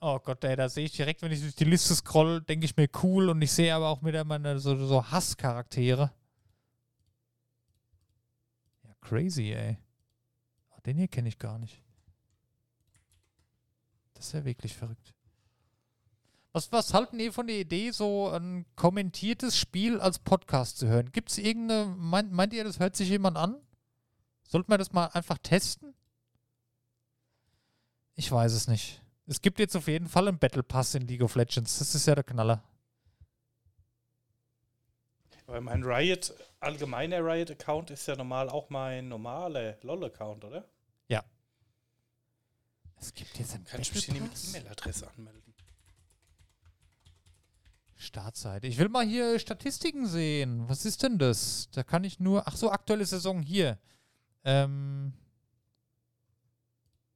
Oh Gott, ey, da sehe ich direkt, wenn ich durch die Liste scroll, denke ich mir cool und ich sehe aber auch wieder meine so, so Hasscharaktere. Ja, crazy, ey. Oh, den hier kenne ich gar nicht. Das ist ja wirklich verrückt. Was, was halten ihr von der Idee, so ein kommentiertes Spiel als Podcast zu hören? Gibt es irgendeine, meint, meint ihr, das hört sich jemand an? Sollten wir das mal einfach testen? Ich weiß es nicht. Es gibt jetzt auf jeden Fall einen Battle Pass in League of Legends. Das ist ja der Knaller. Weil mein Riot, allgemeiner Riot-Account ist ja normal auch mein normaler LOL-Account, oder? Ja. Es gibt jetzt einen Kann ich mich hier nicht mit E-Mail-Adresse anmelden? Startseite. Ich will mal hier Statistiken sehen. Was ist denn das? Da kann ich nur. Ach so, aktuelle Saison hier. Ähm.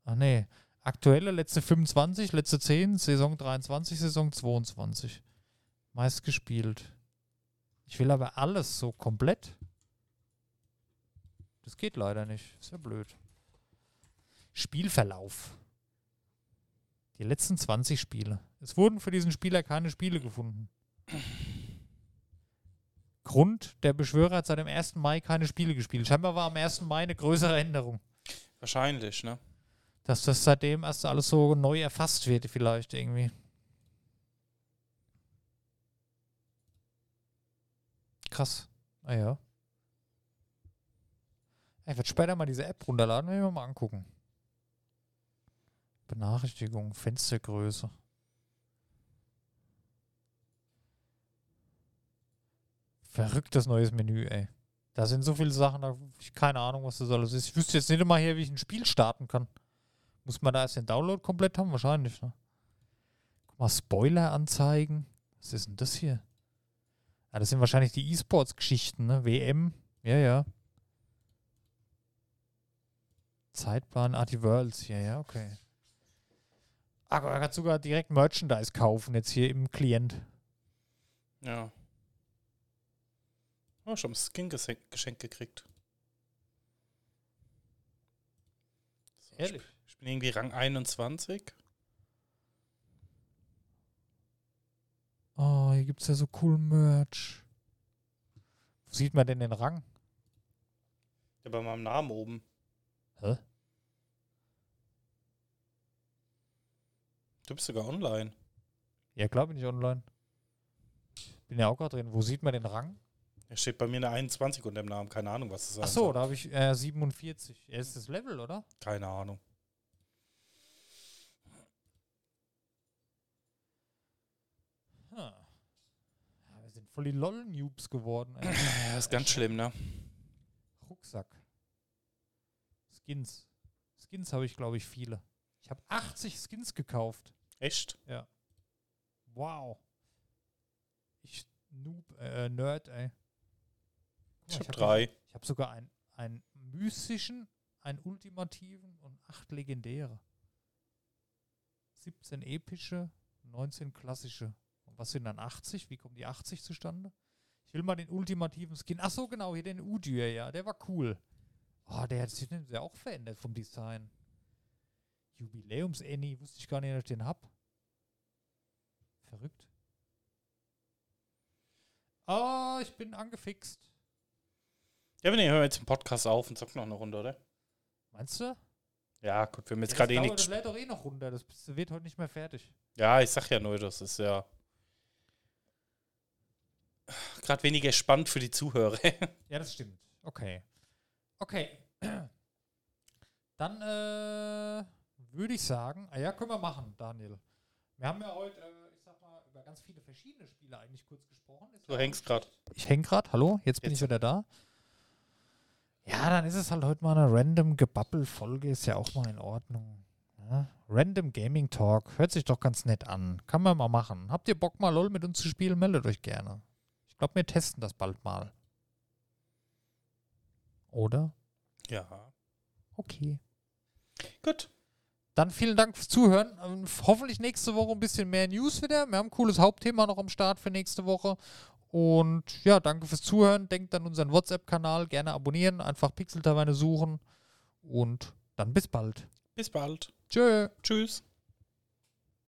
Ach nee. Aktuelle letzte 25, letzte 10, Saison 23, Saison 22. Meist gespielt. Ich will aber alles so komplett. Das geht leider nicht. Ist ja blöd. Spielverlauf. Die letzten 20 Spiele. Es wurden für diesen Spieler keine Spiele gefunden. Grund, der Beschwörer hat seit dem 1. Mai keine Spiele gespielt. Scheinbar war am 1. Mai eine größere Änderung. Wahrscheinlich, ne? Dass das seitdem erst alles so neu erfasst wird, vielleicht irgendwie. Krass. Ah ja. Ich werde später mal diese App runterladen, wenn wir mal angucken. Benachrichtigung, Fenstergröße. Verrücktes neues Menü, ey. Da sind so viele Sachen, da hab ich keine Ahnung, was das alles ist. Ich wüsste jetzt nicht mal hier, wie ich ein Spiel starten kann. Muss man da erst den Download komplett haben? Wahrscheinlich, ne? Guck mal, Spoiler anzeigen. Was ist denn das hier? Ah, das sind wahrscheinlich die E-Sports-Geschichten, ne? WM. Ja, ja. Zeitplan, ah, die Worlds. Ja, ja, okay. Ah, er hat sogar direkt Merchandise kaufen, jetzt hier im Klient. Ja. Oh, schon ein Skin-Geschenk geschenkt gekriegt. So, Ehrlich? Ich, ich bin irgendwie Rang 21. Oh, hier gibt es ja so cool Merch. Wo sieht man denn den Rang? Ja, bei meinem Namen oben. Hä? Du bist sogar online. Ja, klar bin ich online. Bin ja auch gerade drin. Wo sieht man den Rang? Da steht bei mir eine 21 unter dem Namen. Keine Ahnung, was das Ach sein so, soll. da habe ich äh, 47. Ja, ist das Level, oder? Keine Ahnung. Hm. Ja, wir sind voll die LOL-Noobs geworden. Ey. Ja, ist ganz schlimm, ne? Rucksack. Skins. Skins habe ich, glaube ich, viele. Ich habe 80 Skins gekauft. Echt? Wow. Ich Noob, äh, Nerd, ey. Guck Ich mal, hab hab drei. Ich habe sogar einen, einen mystischen, einen ultimativen und acht legendäre. 17 epische, 19 klassische. Und was sind dann 80? Wie kommen die 80 zustande? Ich will mal den ultimativen Skin. Ach so, genau, hier den Udyr, ja. Der war cool. Oh, der hat sich ja auch verändert vom Design. Jubiläums Annie, wusste ich gar nicht, dass ich den hab. Verrückt. Oh, ich bin angefixt. Ja, wenn ihr hören jetzt den Podcast auf und zocken noch eine Runde, oder? Meinst du? Ja, gut, wir haben jetzt Ja, gerade eh nichts. das lädt doch eh noch runter. Das wird heute nicht mehr fertig. Ja, ich sag ja nur, das ist ja gerade weniger spannend für die Zuhörer. Ja, das stimmt. Okay. Okay. Dann äh, würde ich sagen, ah ja, können wir machen, Daniel. Wir haben ja heute, äh, ich sag mal, über ganz viele verschiedene Spiele eigentlich kurz gesprochen. Ist Du hängst gerade. Ich häng gerade, hallo, jetzt bin Jetzt. ich wieder da. Ja, dann ist es halt heute mal eine random Gebabbel-Folge, ist ja auch mal in Ordnung. Ja? Random Gaming Talk, hört sich doch ganz nett an. Kann man mal machen. Habt ihr Bock mal LOL mit uns zu spielen? Meldet euch gerne. Ich glaube, wir testen das bald mal. Oder? Ja. Okay. Gut. Dann vielen Dank fürs Zuhören. Hoffentlich nächste Woche ein bisschen mehr News wieder. Wir haben ein cooles Hauptthema noch am Start für nächste Woche. Und ja, danke fürs Zuhören. Denkt an unseren WhatsApp-Kanal. Gerne abonnieren. Einfach Pixel-Taverne suchen. Und dann bis bald. Bis bald. Tschö. Tschüss.